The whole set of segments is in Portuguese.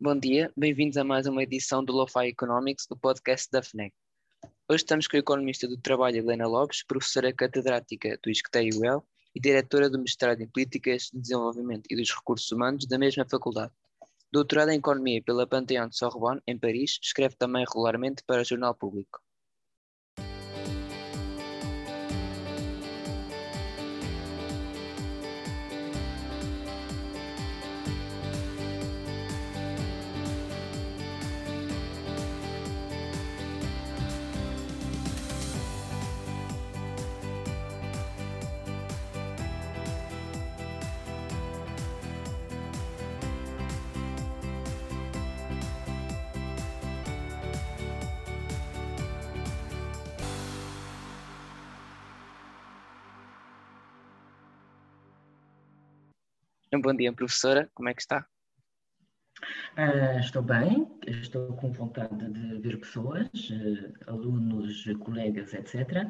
Bom dia, bem-vindos a mais uma edição do Lo-Fi Economics, do podcast da FNEC. Hoje estamos com a economista do trabalho Helena Lopes, professora catedrática do ISCTE-UEL e diretora do mestrado em Políticas de Desenvolvimento e dos Recursos Humanos da mesma faculdade. Doutorada em Economia pela Panthéon de Sorbonne, em Paris, escreve também regularmente para o Jornal Público. Bom dia, professora. Como é que está? Uh, estou bem, estou com vontade de ver pessoas, uh, alunos, colegas, etc.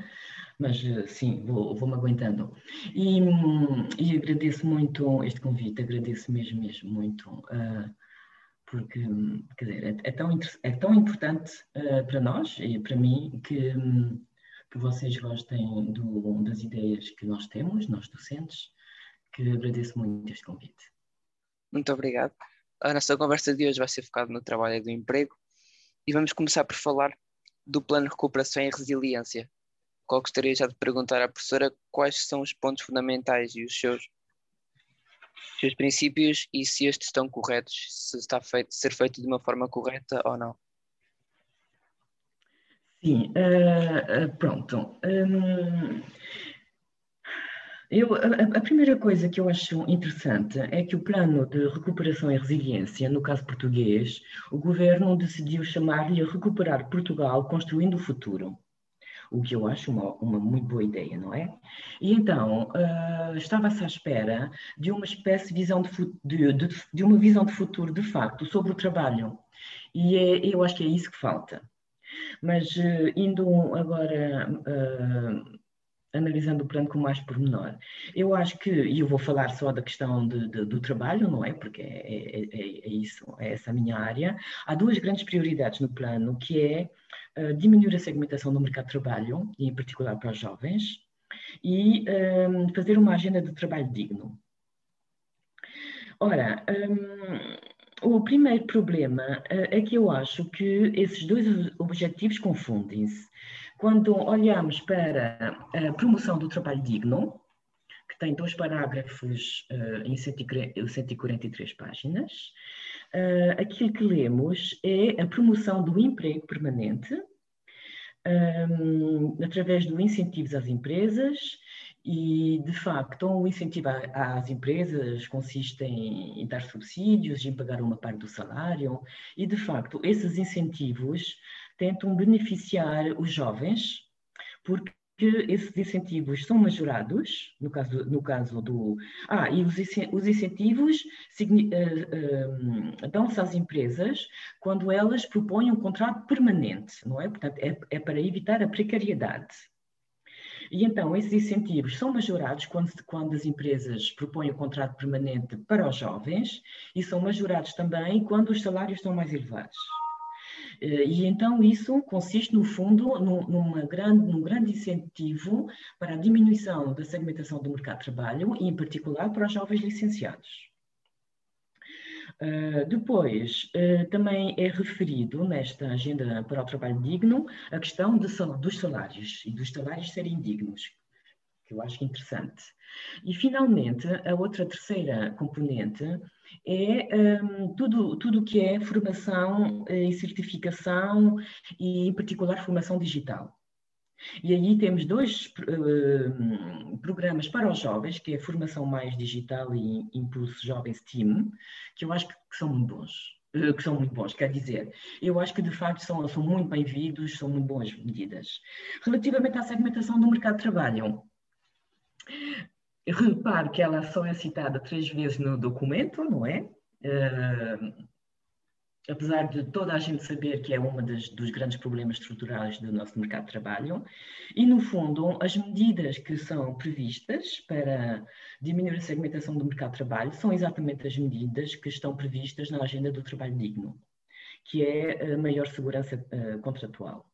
Mas uh, sim, vou, vou-me aguentando. E, um, e, agradeço muito este convite, agradeço mesmo, mesmo muito, porque quer dizer, é, é, tão, é tão importante para nós e para mim que, um, que vocês gostem do, das ideias que nós temos, nós docentes que agradeço muito este convite. Muito obrigado. A nossa conversa de hoje vai ser focada no trabalho e do emprego e vamos começar por falar do plano de recuperação e resiliência. Qual gostaria já de perguntar à professora quais são os pontos fundamentais e os seus, seus princípios e se estes estão corretos, se está feito, ser feito de uma forma correta ou não. Sim, uh, pronto. Um, eu, a, a, primeira coisa que eu acho interessante é que o plano de recuperação e resiliência, no caso português, o governo decidiu chamar-lhe Recuperar Portugal Construindo o Futuro. O que eu acho uma, uma muito boa ideia, não é? E então, uh, estava-se à espera de uma espécie de visão de, de, de, de, uma visão de futuro, de facto, sobre o trabalho. E é, eu acho que é isso que falta. Mas, uh, indo agora. Uh, analisando o plano com mais pormenor. Eu acho que, e eu vou falar só da questão de, de, do trabalho, não é? Porque é, é, é, é, isso, é essa a minha área. Há duas grandes prioridades no plano, que é uh, diminuir a segmentação do mercado de trabalho, e em particular para os jovens, e um, eh, fazer uma agenda de trabalho digno. Ora, um, o primeiro problema uh, é que eu acho que esses dois objetivos confundem-se. Quando olhamos para a promoção do trabalho digno, que tem dois parágrafos uh, em 143 páginas, uh, aquilo que lemos é a promoção do emprego permanente, um, ehm, através de incentivos às empresas, e, de facto, o incentivo às empresas consiste em dar subsídios, em pagar uma parte do salário, e, de facto, esses incentivos tentam beneficiar os jovens, porque esses incentivos são majorados, no caso, no caso do. Ah, e os, os incentivos uh, uh, dão-se às empresas quando elas propõem um contrato permanente, não é? Portanto, é, é para evitar a precariedade. E então, esses incentivos são majorados quando, quando as empresas propõem o contrato permanente para os jovens e são majorados também quando os salários são mais elevados. Eh, e então isso consiste, no fundo, numa grande, num grande incentivo para a diminuição da segmentação do mercado de trabalho, e em particular para os jovens licenciados. Uh, depois, uh, também é referido nesta agenda para o trabalho digno a questão de, dos salários e dos salários serem dignos, que eu acho interessante. E, finalmente, a outra terceira componente é um, tudo, tudo que é formação eh, e certificação e, em particular, formação digital. E aí temos dois uh, programas para os jovens, que é a Formação Mais Digital e Impulso Jovens Team, que eu acho que, são muito bons. Uh, que são muito bons, quer dizer, eu acho que de facto são, são muito bem-vindos, são muito boas medidas. Relativamente à segmentação do mercado de trabalho, Repare que ela só é citada três vezes no documento, não é? Uh, apesar de toda a gente saber que é um dos grandes problemas estruturais do nosso mercado de trabalho, e no fundo, as medidas que são previstas para diminuir a segmentação do mercado de trabalho são exatamente as medidas que estão previstas na agenda do trabalho digno, que é a maior segurança uh, contratual.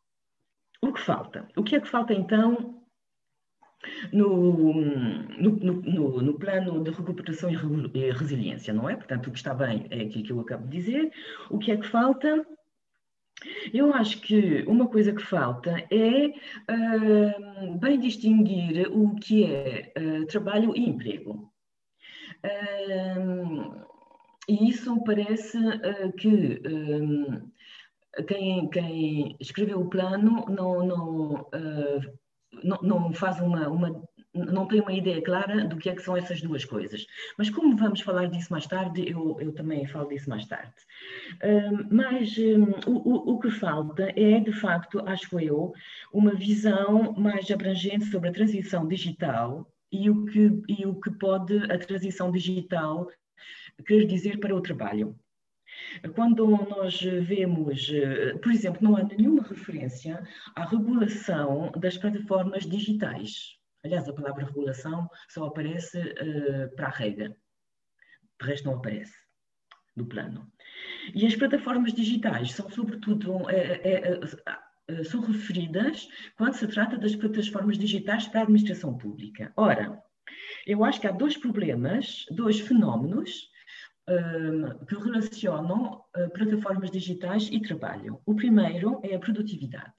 O que falta? O que é que falta então no, no, no, no, plano de recuperação e resiliência, não é? Portanto, o que está bem é aquilo que eu acabo de dizer. O que é que falta? Eu acho que uma coisa que falta é uh, bem distinguir o que é uh, trabalho e emprego. Uh, e isso parece que quem, quem, escreveu o plano não, não não, não faz uma, uma não tem uma ideia clara do que é que são essas duas coisas. Mas como vamos falar disso mais tarde, eu, eu também falo disso mais tarde. Um, mas um, o, o que falta é, de facto, acho eu, uma visão mais abrangente sobre a transição digital e o que, e o que pode a transição digital querer dizer para o trabalho. Quando nós vemos, eh, por exemplo, não há nenhuma referência à regulação das plataformas digitais. Aliás, a palavra regulação só aparece uh, para a regra. De resto, não aparece no plano. E as plataformas digitais são, sobretudo, é, é, são referidas quando se trata das plataformas digitais para a administração pública. Ora, eu acho que há dois problemas, dois fenómenos que relacionam uh, plataformas digitais e trabalho. O primeiro é a produtividade.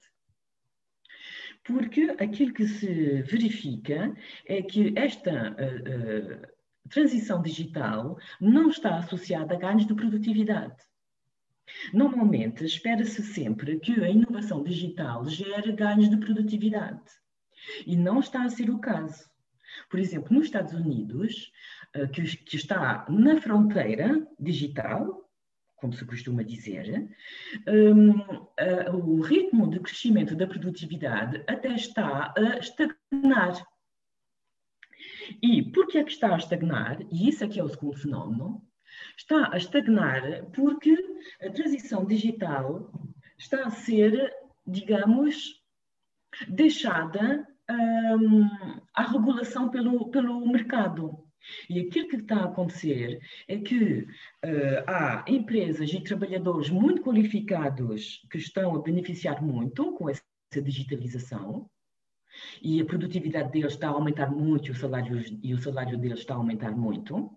Porque aquilo que se verifica é que esta uh, transição digital não está associada a ganhos de produtividade. Normalmente, espera-se sempre que a inovação digital gere ganhos de produtividade. E não está a ser o caso. Por exemplo, nos Estados Unidos, que, que está na fronteira digital, como se costuma dizer, um, uh, o ritmo de crescimento da produtividade até está a estagnar. E por que é que está a estagnar? E isso aqui é o segundo fenómeno. Está a estagnar porque a transição digital está a ser, digamos, deixada um, à regulação pelo, pelo mercado. E aquilo que está a acontecer é que uh, há empresas e trabalhadores muito qualificados que estão a beneficiar muito com essa digitalização e a produtividade deles está a aumentar muito e o salário, e o salário deles está a aumentar muito.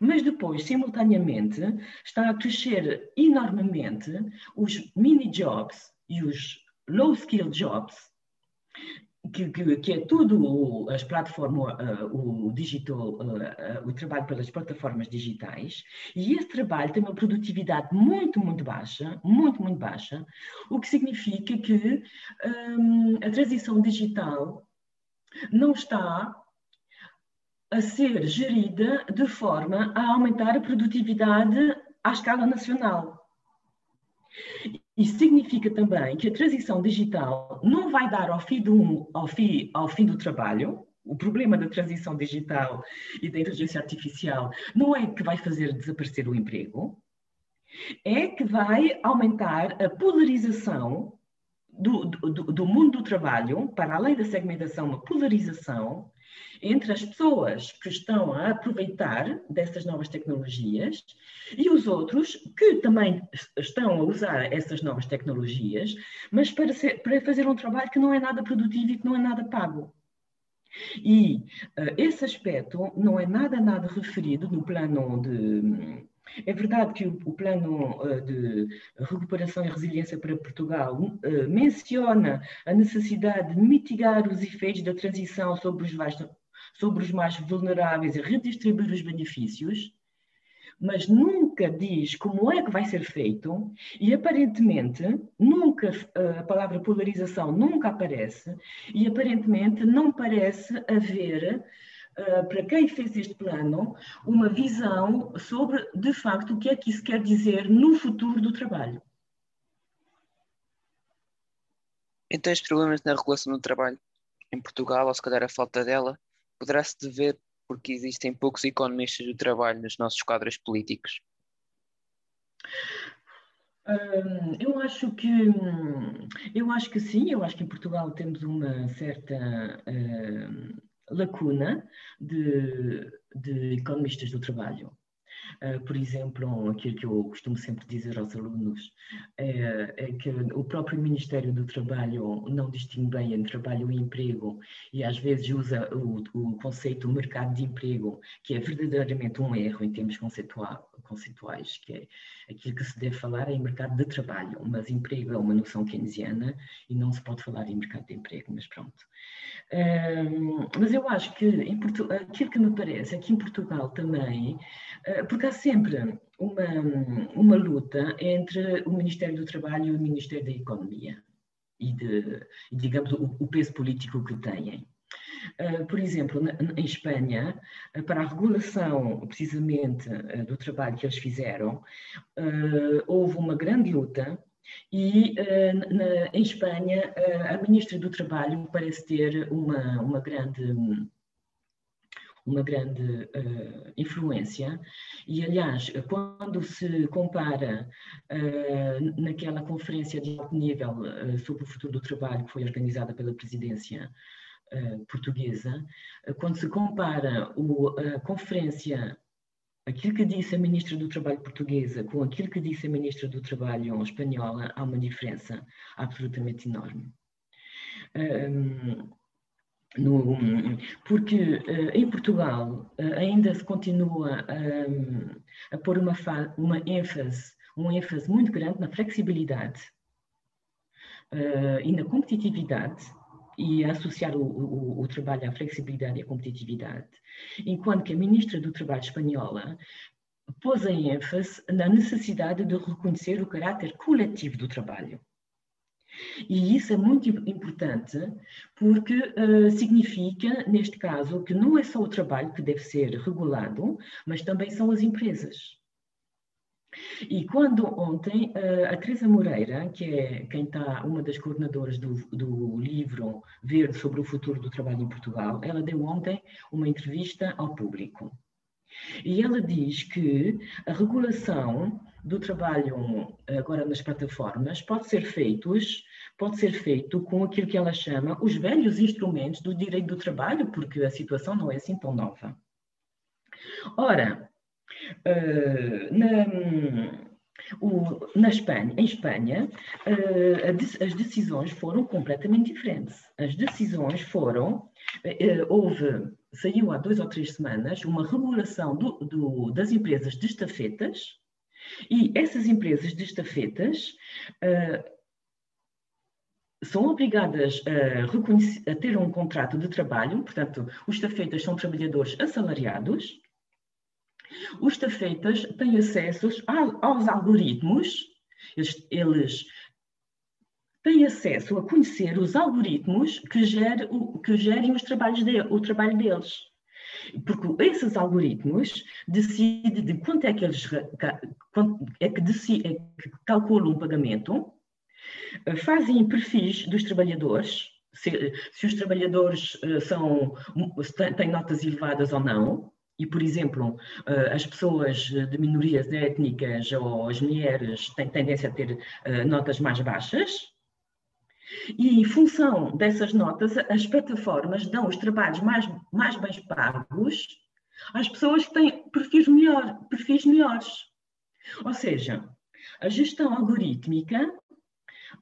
Mas depois, simultaneamente, está a crescer enormemente os mini jobs e os low skill jobs que, que, que, é tudo as plataformas, uh, o digital, uh, uh, o trabalho pelas plataformas digitais, e esse trabalho tem uma produtividade muito, muito baixa, muito, muito baixa, o que significa que um, a transição digital não está a ser gerida de forma a aumentar a produtividade à escala nacional. Isso significa também que a transição digital não vai dar ao fim do, ao fim, ao fim do trabalho. O problema da transição digital e da inteligência artificial não é que vai fazer desaparecer o emprego, é que vai aumentar a polarização do, do, do mundo do trabalho, para além da segmentação, uma polarização entre as pessoas que estão a aproveitar dessas novas tecnologias e os outros que também estão a usar essas novas tecnologias, mas para, ser, para fazer um trabalho que não é nada produtivo e que não é nada pago. E uh, esse aspecto não é nada, nada referido no plano de. É verdade que o, plano uh, de recuperação e resiliência para Portugal uh, menciona a necessidade de mitigar os efeitos da transição sobre os sobre os mais vulneráveis e redistribuir os benefícios, mas nunca diz como é que vai ser feito e aparentemente nunca a palavra polarização nunca aparece e aparentemente não parece haver para quem fez este plano, uma visão sobre, de facto, o que é que isso quer dizer no futuro do trabalho. Então, os problemas na regulação do trabalho em Portugal, ou se calhar a falta dela, poderá-se dever porque existem poucos economistas do trabalho nos nossos quadros políticos? eu acho que eu acho que sim, eu acho que em Portugal temos uma certa uh, lacuna de, de economistas do trabalho. Uh, por exemplo, aquilo que eu costumo sempre dizer aos alunos é, é, que o próprio Ministério do Trabalho não distingue bem entre trabalho e emprego e às vezes usa o, o conceito mercado de emprego, que é verdadeiramente um erro em termos conceituais, que é aquilo que se deve falar é mercado de trabalho, mas emprego é uma noção keynesiana e não se pode falar em mercado de emprego, mas pronto. Uh, mas eu acho que aquilo que me parece é que em Portugal também, uh, porque há sempre uma, uma luta entre o Ministério do Trabalho e o Ministério da Economia e, de, digamos, o, o peso político que têm. Uh, por exemplo, na, em Espanha, uh, para a regulação precisamente uh, do trabalho que eles fizeram, houve uma grande luta e na, em Espanha a ministra do Trabalho parece ter uma, uma grande uma grande uh, influência. E, aliás, quando se compara uh, naquela conferência de alto nível uh, sobre o futuro do trabalho que foi organizada pela presidência portuguesa, quando se compara o, a conferência aquilo que disse a ministra do Trabalho portuguesa com aquilo que disse a ministra do Trabalho espanhola, há uma diferença absolutamente enorme. Um, no, porque uh, em Portugal uh, ainda se continua um, a pôr uma, uma ênfase, um ênfase muito grande na flexibilidade uh, e na competitividade e a associar o, o, o, trabalho à flexibilidade e à competitividade, enquanto que a ministra do Trabalho espanhola pôs a ênfase na necessidade de reconhecer o caráter coletivo do trabalho. E isso é muito importante porque uh, significa, neste caso, que não é só o trabalho que deve ser regulado, mas também são as empresas. E quando ontem uh, a Teresa Moreira, que é quem está, uma das coordenadoras do, do livro Verde sobre o futuro do trabalho em Portugal, ela deu ontem uma entrevista ao público. E ela diz que a regulação do trabalho agora nas plataformas pode ser feitos pode ser feito com aquilo que ela chama os velhos instrumentos do direito do trabalho, porque a situação não é assim tão nova. Ora, uh, na, o, na Espanha, em Espanha, uh, as decisões foram completamente diferentes. As decisões foram, uh, houve, saiu há duas ou três semanas uma regulação do, do, das empresas de estafetas, e essas empresas de estafetas uh, são obrigadas a, a, ter um contrato de trabalho, portanto, os estafetas são trabalhadores assalariados, os estafetas têm acesso aos algoritmos, eles, eles têm acesso a conhecer os algoritmos que, que gerem os trabalhos de, o trabalho deles. Porque esses algoritmos decidem de quanto é que eles é que, decide, é que calculam o pagamento, fazem perfis dos trabalhadores, se, se os trabalhadores uh, são, têm notas elevadas ou não, e, por exemplo, uh, as pessoas de minorias étnicas ou as mulheres têm tendência a ter notas mais baixas, e em função dessas notas, as plataformas dão os trabalhos mais, mais bem pagos às pessoas que têm perfis, melhor, perfis melhores. Ou seja, a gestão algorítmica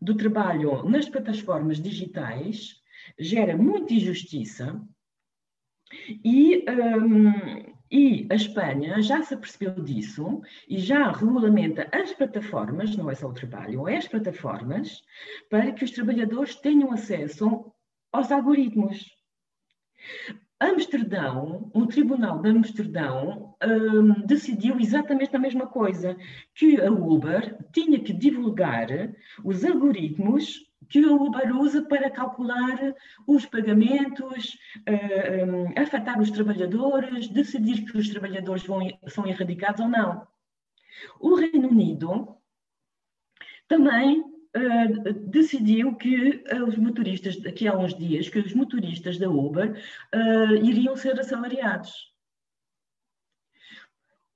do trabalho nas plataformas digitais gera muita injustiça e, um, e a Espanha já se apercebeu disso e já regulamenta as plataformas, não é só o trabalho, é as plataformas, para que os trabalhadores tenham acesso aos algoritmos. Amsterdão, um tribunal de Amsterdão um, decidiu exatamente a mesma coisa, que a Uber tinha que divulgar os algoritmos que a Uber usa para calcular os pagamentos, uh, um, afetar os trabalhadores, decidir que os trabalhadores vão, são erradicados ou não. O Reino Unido também uh, decidiu que uh, os motoristas, daqui a uns dias, que os motoristas da Uber uh, iriam ser assalariados.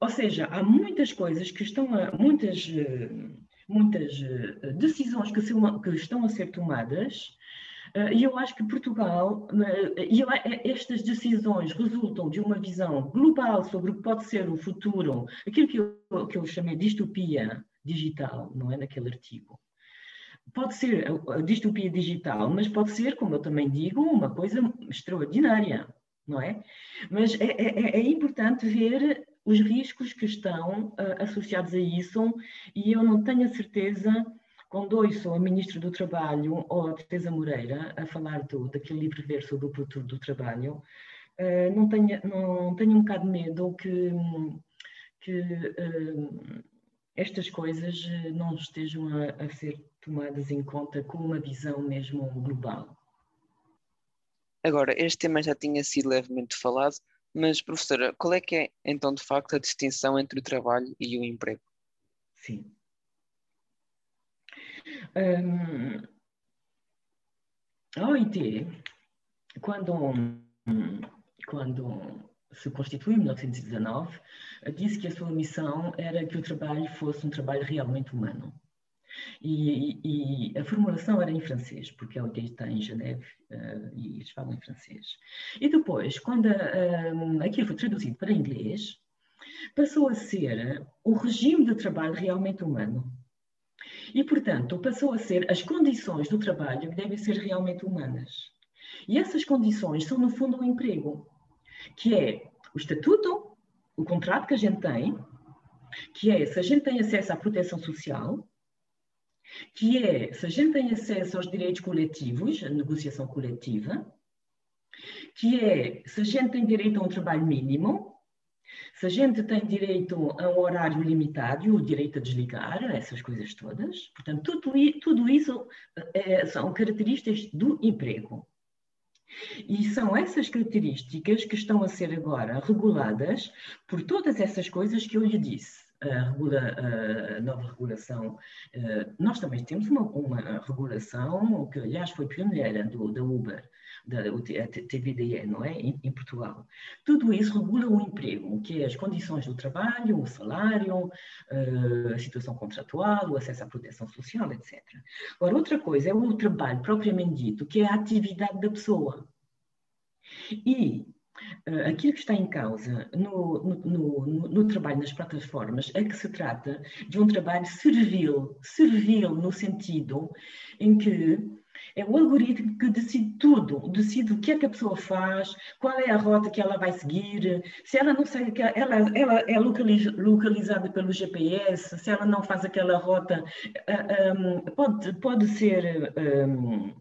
Ou seja, há muitas coisas que estão a, muitas, muitas uh, decisões que, que, estão a ser tomadas. Uh, e eu acho que Portugal, e estas decisões resultam de uma visão global sobre o que pode ser o futuro, aquilo que eu, que eu chamei de distopia digital, não é? Naquele artigo pode ser a distopia digital, mas pode ser, como eu também digo, uma coisa extraordinária, não é? Mas é, é, é, é importante ver os riscos que estão uh, associados a isso e eu não tenho a certeza, quando ouço a Ministra do Trabalho ou a Teresa Moreira a falar do, daquele livro ver sobre o futuro do trabalho, uh, não, tenho, não tenho um bocado de medo que, que uh, estas coisas não estejam a, a ser tomadas em conta com uma visão mesmo global. Agora, este tema já tinha sido levemente falado, mas, professora, qual é que é, então, de facto, a distinção entre o trabalho e o emprego? Sim. Um, a OIT, quando, quando se constituiu em 1919, disse que a sua missão era que o trabalho fosse um trabalho realmente humano. E, e, a formulação era em francês, porque é o dia está em Geneve uh, e eles falam em francês. E depois, quando uh, aquilo foi traduzido para inglês, passou a ser o regime de trabalho realmente humano. E, portanto, passou a ser as condições do trabalho que devem ser realmente humanas. E essas condições são, no fundo, o um emprego, que é o estatuto, o contrato que a gente tem, que é se a gente tem acesso à proteção social, que é se a gente tem acesso aos direitos coletivos, a negociação coletiva, que é se a gente tem direito a um trabalho mínimo, se a gente tem direito a um horário limitado, o direito a desligar, essas coisas todas. Portanto, tudo, tudo isso é, são características do emprego. E são essas características que estão a ser agora reguladas por todas essas coisas que eu lhe disse regula, a nova regulação. Eh, nós também temos uma, uma regulação que, aliás, foi pioneira do, da Uber, da TVDE, não é? Em, em, Portugal. Tudo isso regula o emprego, que é as condições do trabalho, o salário, eh, a situação contratual, o acesso à proteção social, etc. Agora, outra coisa é o trabalho propriamente dito, que é a atividade da pessoa. E aquilo que está em causa no, no, no, no, trabalho nas plataformas é que se trata de um trabalho servil, servil no sentido em que é o algoritmo que decide tudo, decide o que é que a pessoa faz, qual é a rota que ela vai seguir, se ela não segue, ela, ela é localizada pelo GPS, se ela não faz aquela rota, uh, ah, um, pode, pode ser. Um,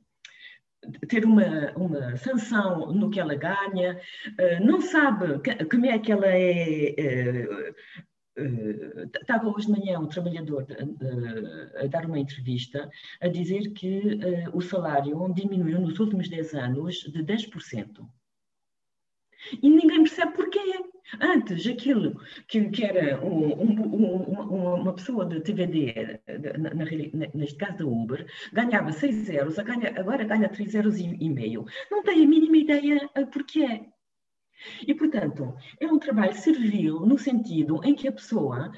ter uma, uma sanção no que ela ganha, uh, não sabe que, como é que ela é. Uh, uh, estava hoje de manhã um trabalhador a dar uma entrevista a dizer que o salário diminuiu nos últimos 10 anos de 10%. E ninguém percebe porquê. Antes, aquilo que, que era um, um, um, uma pessoa de TVD, na, na, neste caso da Uber, ganhava 6 euros, agora ganha 3 euros e, e meio. Não tem a mínima ideia porquê. E, portanto, é um trabalho servil no sentido em que a pessoa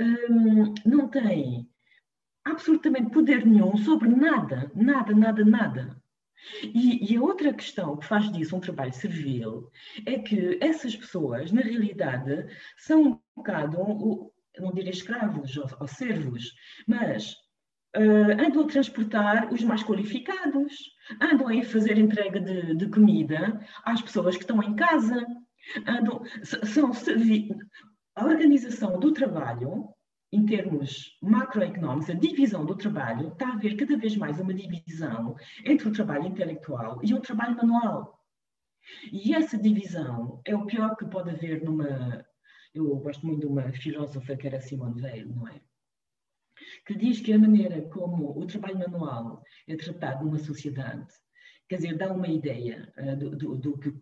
hum, não tem absolutamente poder nenhum sobre nada, nada, nada, nada. E, e, a outra questão que faz disso um trabalho servil é que essas pessoas, na realidade, são um bocado, não direi escravos ou, ou servos, mas uh, andam a transportar os mais qualificados, andam a fazer entrega de, de comida às pessoas que estão em casa, andam, são, a organização do trabalho em termos macroeconómicos, a divisão do trabalho está a haver cada vez mais uma divisão entre o trabalho intelectual e o trabalho manual. E essa divisão é o pior que pode haver numa. Eu gosto muito de uma filósofa que era Simone Weil, não é? Que diz que a maneira como o trabalho manual é tratado numa sociedade, quer dizer, dá uma ideia uh, do, do, do que.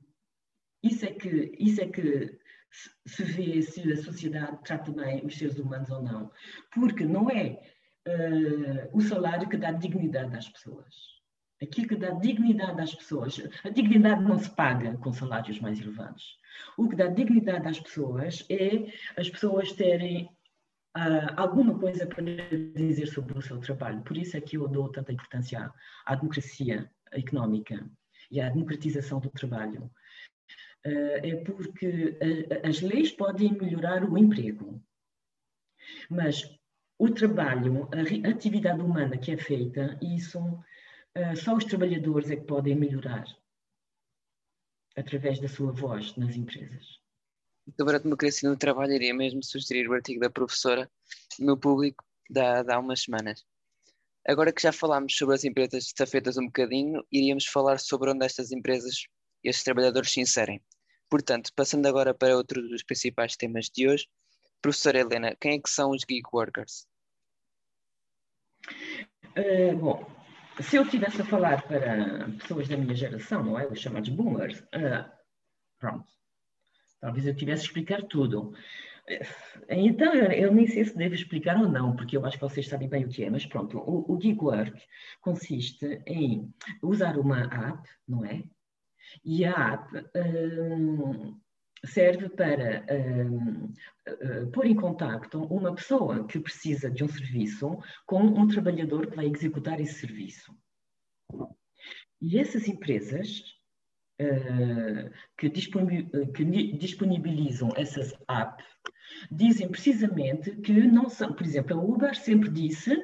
Isso é que, isso é que se vê se a sociedade trata bem os seres humanos ou não. Porque não é uh, o salário que dá dignidade às pessoas. Aquilo que dá dignidade às pessoas. A dignidade não se paga com salários mais elevados. O que dá dignidade às pessoas é as pessoas terem uh, alguma coisa para dizer sobre o seu trabalho. Por isso é que eu dou tanta importância à, democracia económica e à democratização do trabalho. Uh, é porque a, as leis podem melhorar o emprego, mas o trabalho, a, atividade humana que é feita, isso uh, só os trabalhadores é que podem melhorar através da sua voz nas empresas sobre a democracia no trabalho, iria mesmo sugerir o artigo da professora no público da, há umas semanas. Agora que já falámos sobre as empresas estafetas um bocadinho, iríamos falar sobre onde estas empresas e estes trabalhadores se inserem. Portanto, passando agora para outro dos principais temas de hoje, professora Helena, quem é que são os gig workers? Uh, bom, se eu estivesse a falar para pessoas da minha geração, não é? Os chamados boomers, uh, pronto, Talvez eu tivesse a explicar tudo. Então, eu nem sei se devo explicar ou não, porque eu acho que vocês sabem bem o que é, mas pronto, o, o Gig Work consiste em usar uma app, não é? E a app um, serve para um, uh, pôr em contacto uma pessoa que precisa de um serviço com um trabalhador que vai executar esse serviço. E essas empresas uh, que, disponibilizam essas apps dizem precisamente que não são, por exemplo, a Uber sempre disse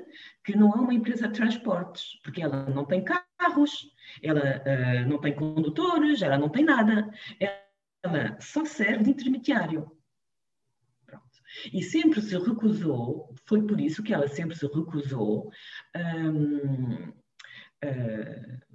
que não é uma empresa de transportes, porque ela não tem carros, ela uh, não tem condutores, ela não tem nada, ela só serve de intermediário. Pronto. E sempre se recusou, foi por isso que ela sempre se recusou um, uh,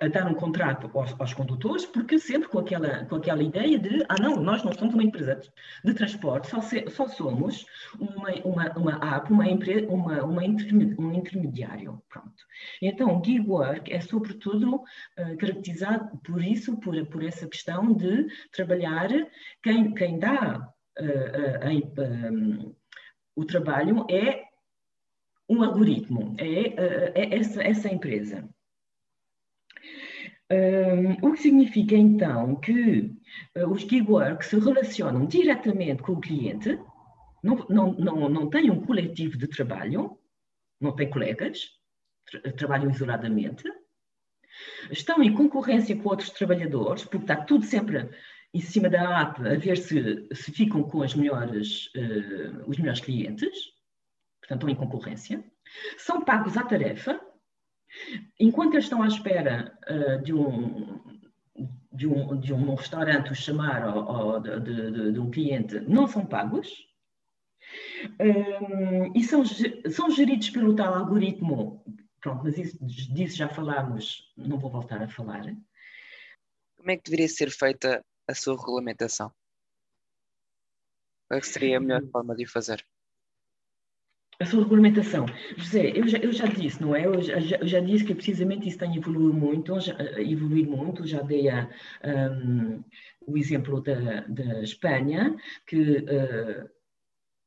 a dar um contrato aos, aos, condutores, porque sempre com aquela, com aquela ideia de, ah não, nós não somos uma empresa de transporte, só, se, só somos uma, uma, uma app, uma empresa, uma, uma um intermediário, pronto. Então, gig work é sobretudo uh, caracterizado por isso, por, por essa questão de trabalhar, quem, quem dá uh, uh, um, o trabalho é um algoritmo, é, é essa, essa empresa. O que significa então que uh, os work se relacionam diretamente com o cliente, não, não, não, não têm um coletivo de trabalho, não têm colegas, tra trabalham isoladamente, estão em concorrência com outros trabalhadores, porque está tudo sempre em cima da app a ver se, se ficam com as melhores, uh, os melhores clientes, portanto estão em concorrência, são pagos à tarefa, Enquanto eles estão à espera uh, de, um, de, um, de um restaurante os chamar ou, ou de, de, de, um cliente, não são pagos. Um, e são, são geridos pelo tal algoritmo. Pronto, mas isso, disso já falámos, não vou voltar a falar. Como é que deveria ser feita a sua regulamentação? Qual é seria a melhor forma de o fazer? A sua regulamentação. José, eu já, eu já disse, não é? Eu já, eu já disse que precisamente isso tem evoluído muito, já, evoluído muito, já dei a, um, o exemplo da, da Espanha, que uh,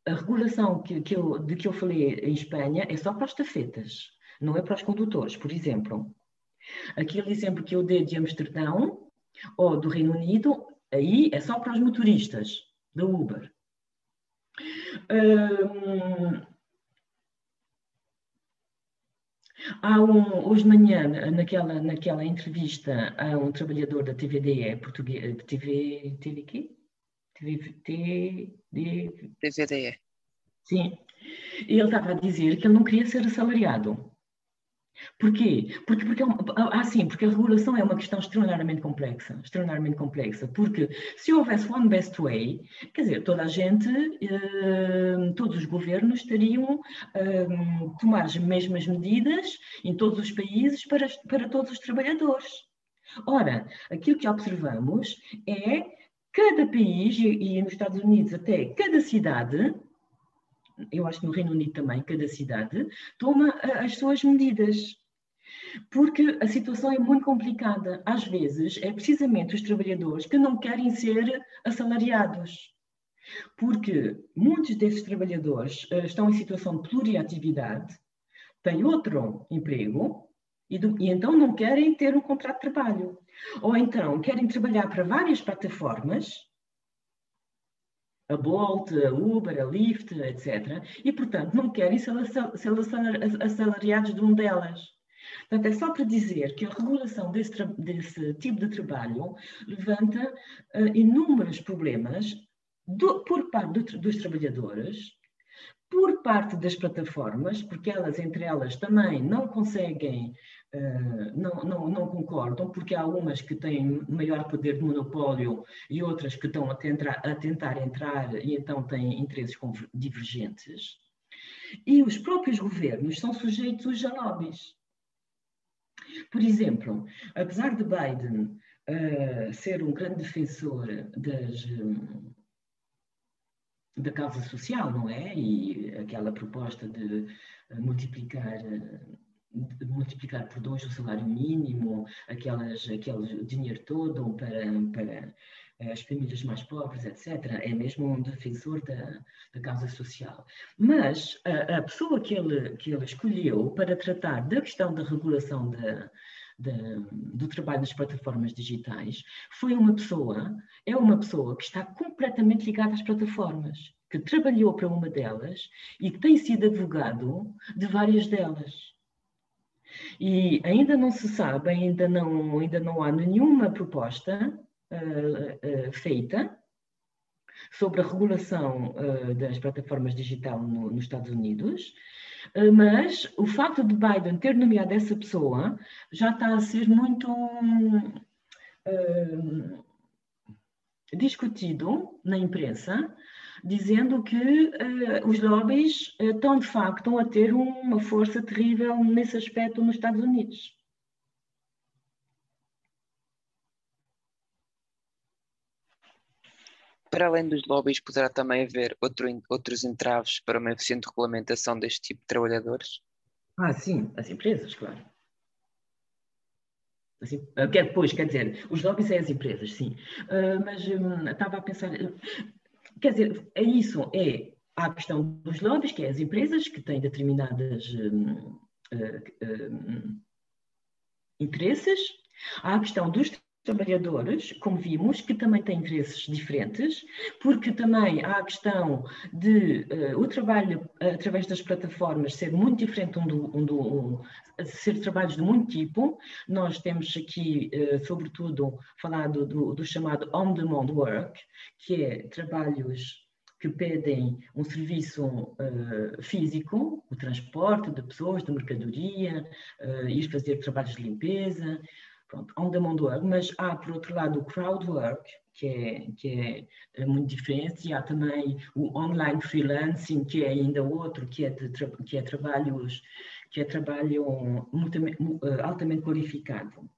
a regulação que, que eu, de que eu falei em Espanha é só para as tafetas, não é para os condutores. Por exemplo, aquele exemplo que eu dei de Amsterdão ou do Reino Unido, aí é só para os motoristas da Uber. Um, Há um, hoje de manhã, naquela, naquela entrevista, há um trabalhador da TVDE, português, TV, TV quê? TV, TV, TVDE. Sim. Ele estava a dizer que ele não queria ser assalariado. Porquê? Porque, porque, é ah, sim, porque a regulação é uma questão extraordinariamente complexa, extraordinariamente complexa, porque se houvesse one best way, quer dizer, toda a gente, eh, todos os governos teriam eh, tomar as mesmas medidas em todos os países para, para todos os trabalhadores. Ora, aquilo que observamos é cada país, e nos Estados Unidos até cada cidade, eu acho que no Reino Unido também, cada cidade, toma as suas medidas. Porque a situação é muito complicada. Às vezes, é precisamente os trabalhadores que não querem ser assalariados. Porque muitos desses trabalhadores uh, estão em situação de pluriatividade, têm outro emprego e, do, e então não querem ter um contrato de trabalho. Ou então querem trabalhar para várias plataformas a Bolt, a Uber, a Lyft, etc. E, portanto, não querem ser assalariados de um delas. Portanto, é só para dizer que a regulação desse, desse tipo de trabalho levanta uh, inúmeros problemas do, por parte do, dos trabalhadores, por parte das plataformas, porque elas, entre elas, também não conseguem, uh, não, não, não, concordam, porque há umas que têm maior poder de monopólio e outras que estão a tentar, a tentar entrar e então têm interesses divergentes. E os próprios governos são sujeitos a lobbies. Por exemplo, apesar de Biden uh, ser um grande defensor das, da causa social, não é? E aquela proposta de multiplicar de multiplicar por dois o salário mínimo, aquelas, aquele dinheiro todo para, para as famílias mais pobres, etc. É mesmo um defensor da, da causa social. Mas a, a, pessoa que ele, que ele escolheu para tratar da questão da regulação da, da, do trabalho nas plataformas digitais foi uma pessoa, é uma pessoa que está completamente ligada às plataformas, que trabalhou para uma delas e que tem sido advogado de várias delas. E ainda não se sabe, ainda não, ainda não há nenhuma proposta uh, uh, feita sobre a regulação uh, das plataformas digitais no, nos Estados Unidos, mas o facto de Biden ter nomeado essa pessoa já está a ser muito discutido na imprensa, dizendo que uh, os lobbies uh, estão de facto a ter uma força terrível nesse aspecto nos Estados Unidos. Para além dos lobbies, poderá também haver outro, outros entraves para uma eficiente regulamentação deste tipo de trabalhadores? Ah, sim, as empresas, claro. Assim, quer, pois, quer dizer, os lobbies é as empresas, sim. Uh, mas um, estava a pensar, quer dizer, é isso, é a questão dos lobbies, que é as empresas que têm determinadas um, uh, um, interesses, há a questão dos trabalhadores, como vimos, que também têm interesses diferentes, porque também há a questão de uh, o trabalho através das plataformas ser muito diferente um do, um do um, ser trabalhos de muito tipo. Nós temos aqui, uh, sobretudo, falado do, do chamado on-demand work, que é trabalhos que pedem um serviço uh, físico, o transporte de pessoas, de mercadoria, uh, ir fazer trabalhos de limpeza, pronto, on demand work, mas há, por outro lado, o crowd work, que é, que é muito diferente, e há também o online freelancing, que é ainda outro, que é, de, que é trabalhos, que é trabalho eh, altamente qualificado.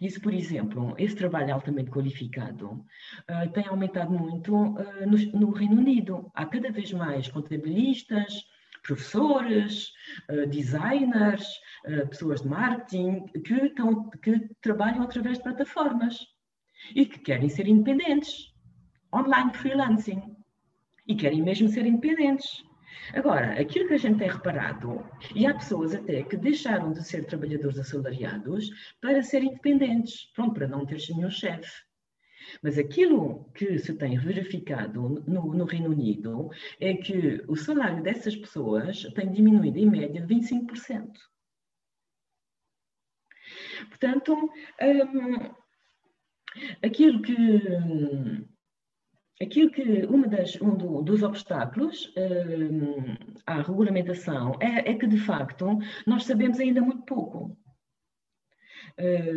Isso, por exemplo, esse trabalho altamente qualificado uh, tem aumentado muito uh, no, no Reino Unido. Há cada vez mais contabilistas, professores, uh, designers, uh, pessoas de marketing que, estão, que trabalham através de plataformas e que querem ser independentes, online freelancing, e querem mesmo ser independentes. Agora, aquilo que a gente tem reparado, e há pessoas até que deixaram de ser trabalhadores assalariados para serem independentes, pronto, para não ter nenhum chefe. Mas aquilo que se tem verificado no, no, Reino Unido é que o salário dessas pessoas tem diminuído em média de 25%. Portanto, um, aquilo que. Aquilo que uma das, um do, dos obstáculos um, à regulamentação é, é que, de facto, nós sabemos ainda muito pouco. Eh,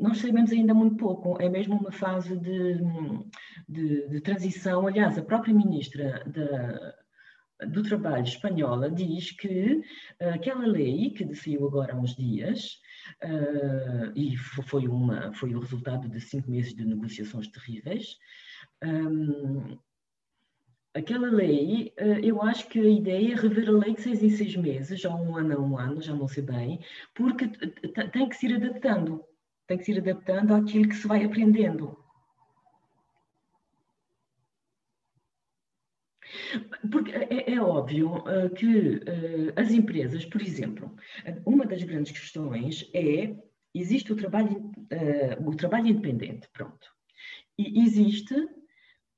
nós sabemos ainda muito pouco, é mesmo uma fase de, de, de transição. Aliás, a própria ministra da, do Trabalho espanhola diz que uh, aquela lei que saiu agora há uns dias, uh, e foi, uma, foi o resultado de cinco meses de negociações terríveis, um, Aquela lei, eh, eu acho que a ideia é rever a lei de seis em seis meses, ou um ano a um ano, já não sei bem, porque tem que se ir adaptando, tem que se ir adaptando àquilo que se vai aprendendo. Porque é, é óbvio uh, que uh, as empresas, por exemplo, uma das grandes questões é existe o trabalho, uh, o trabalho independente, pronto. E existe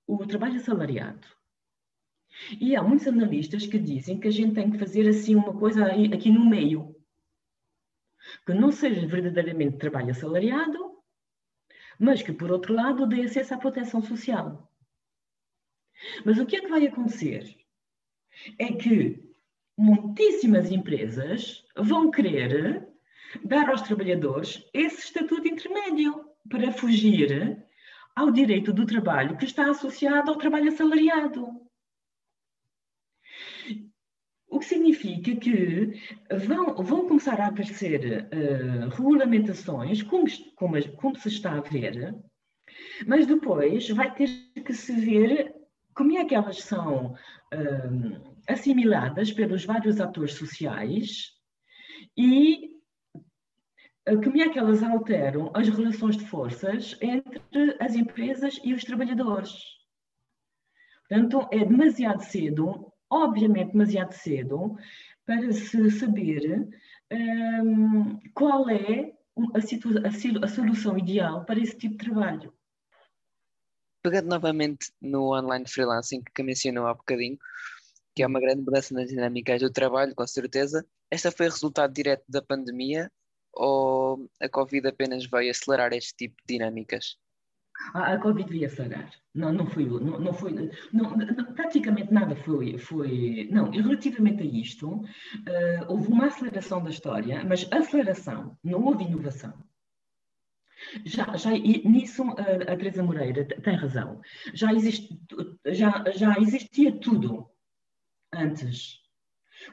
o trabalho assalariado. E há muitos analistas que dizem que a gente tem que fazer assim uma coisa aqui no meio, que não seja verdadeiramente trabalho assalariado, mas que, por outro lado, dê acesso à proteção social. Mas o que é que vai acontecer? É que muitíssimas empresas vão querer dar aos trabalhadores esse estatuto intermédio para fugir ao direito do trabalho que está associado ao trabalho assalariado. Que significa que vão, vão começar a aparecer uh, regulamentações, como, como, como, se está a ver, mas depois vai ter que se ver como é que elas são uh, assimiladas pelos vários atores sociais e uh, como é que elas alteram as relações de forças entre as empresas e os trabalhadores. Portanto, é demasiado cedo obviamente demasiado cedo para se saber um, qual é a, a, solução ideal para esse tipo de trabalho. Pegando novamente no online freelancing que mencionou há bocadinho, que é uma grande mudança nas dinâmicas do trabalho, com certeza. Esta foi resultado direto da pandemia ou a Covid apenas veio acelerar este tipo de dinâmicas? A, Covid veio acelerar. Não, não foi, não, não foi, não, praticamente nada foi, foi, não, e relativamente a isto, uh, houve uma aceleração da história, mas aceleração, não houve inovação. Já, já nisso a, a Teresa Moreira tem razão. Já, existe, já, já existia tudo antes.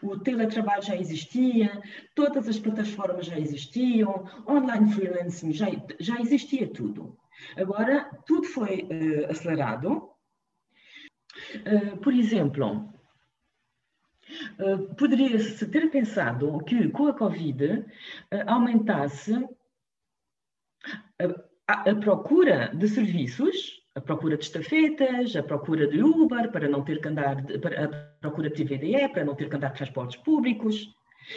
O teletrabalho já existia, todas as plataformas já existiam, online freelancing já, já existia tudo. Agora, tudo foi uh, acelerado. Uh, por exemplo, uh, poderia-se ter pensado que com a Covid aumentasse a, a procura de serviços a procura de estafetas, a procura de Uber, para não ter que andar, a procura de TVDE, para não ter que andar de transportes públicos.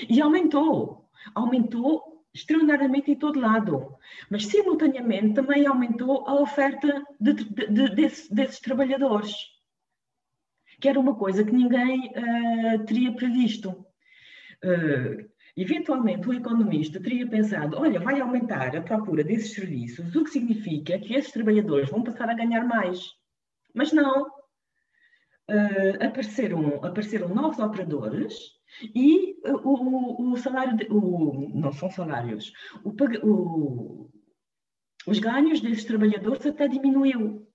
E aumentou, aumentou extraordinariamente em todo lado, mas simultaneamente também aumentou a oferta de, de, de, desse, desses trabalhadores, que era uma coisa que ninguém uh, teria previsto. Uh, eventualmente, o economista teria pensado: olha, vai aumentar a procura desses serviços, o que significa que esses trabalhadores vão passar a ganhar mais. Mas não. Uh, apareceram, apareceram novos operadores e uh, o, o salário, de, o, não são salários, o, o, os ganhos desses trabalhadores até diminuiu.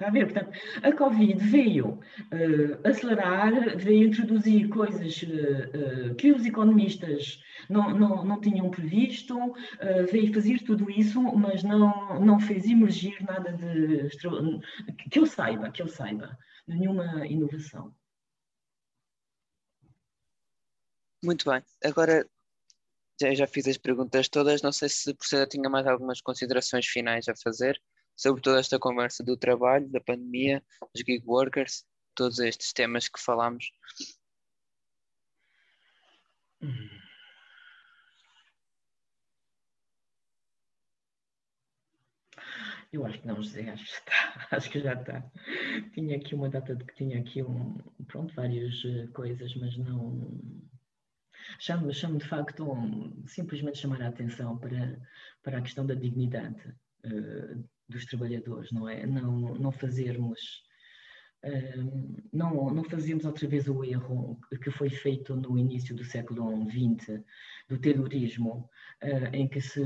Está a ver? Portanto, a Covid veio uh, acelerar, veio introduzir coisas uh, uh, que os economistas não, não, não tinham previsto, veio fazer tudo isso, mas não, não fez emergir nada de. que eu saiba, que eu saiba, nenhuma inovação. Muito bem. Agora já, já fiz as perguntas todas. Não sei se por ser tinha mais algumas considerações finais a fazer sobre toda esta conversa do trabalho, da pandemia, dos gig workers, todos estes temas que falámos. Eu acho que não, José, acho que está, acho que já está. Tinha aqui uma data de que tinha aqui um, pronto, várias eh, coisas, mas não, chamo, chamo de facto um, simplesmente chamar a atenção para, para a questão da dignidade uh, dos trabalhadores, não é? Não, não fazermos. Uh, não, não fazemos outra vez o erro que foi feito no início do século XX, do terrorismo, uh, em que se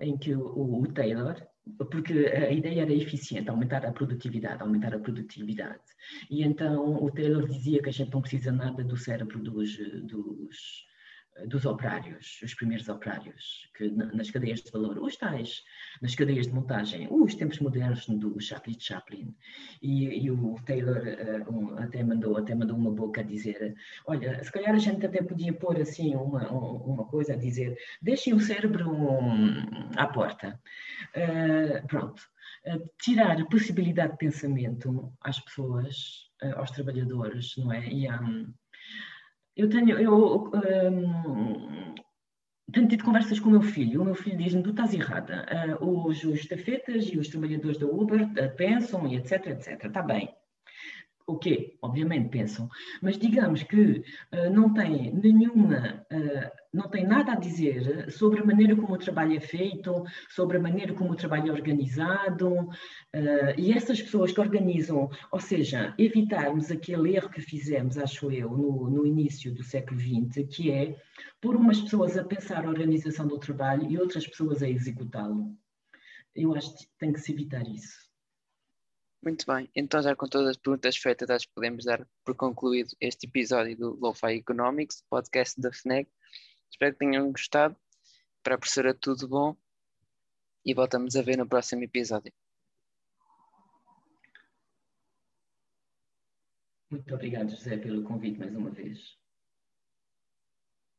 em que o, o Taylor, porque a ideia era eficiente, aumentar a produtividade, aumentar a produtividade. E então o Taylor dizia que a gente não precisa nada do cérebro dos, dos dos operários, os primeiros operários, que nas cadeias de valor, os tais, nas cadeias de montagem, os tempos modernos do Chaplin Chaplin. E, e o Taylor uh, um, até, mandou, até mandou uma boca a dizer: olha, se calhar a gente até podia pôr assim uma, uma coisa a dizer: deixem o cérebro um, à porta. Uh, pronto. Uh, tirar a possibilidade de pensamento às pessoas, aos trabalhadores, não é? E, um, eu tenho, eu um, tenho tido conversas com o meu filho. O meu filho diz-me: Tu estás errada. Uh, os, os tafetas e os trabalhadores da Uber uh, pensam e etc, etc. Está bem o quê? Obviamente pensam, mas digamos que uh, não tem nenhuma, uh, não tem nada a dizer sobre a maneira como o trabalho é feito, sobre a maneira como o trabalho é organizado, uh, e essas pessoas que organizam, ou seja, evitarmos aquele erro que fizemos, acho eu, no, no início do século XX, que é pôr umas pessoas a pensar a organização do trabalho e outras pessoas a executá-lo. Eu acho que tem que se evitar isso. Muito bem, então já com todas as perguntas feitas, acho que podemos dar por concluído este episódio do Lo-Fi Economics, podcast da FNEG. Espero que tenham gostado. Para a professora, tudo bom e voltamos a ver no próximo episódio. Muito obrigado, José, pelo convite mais uma vez.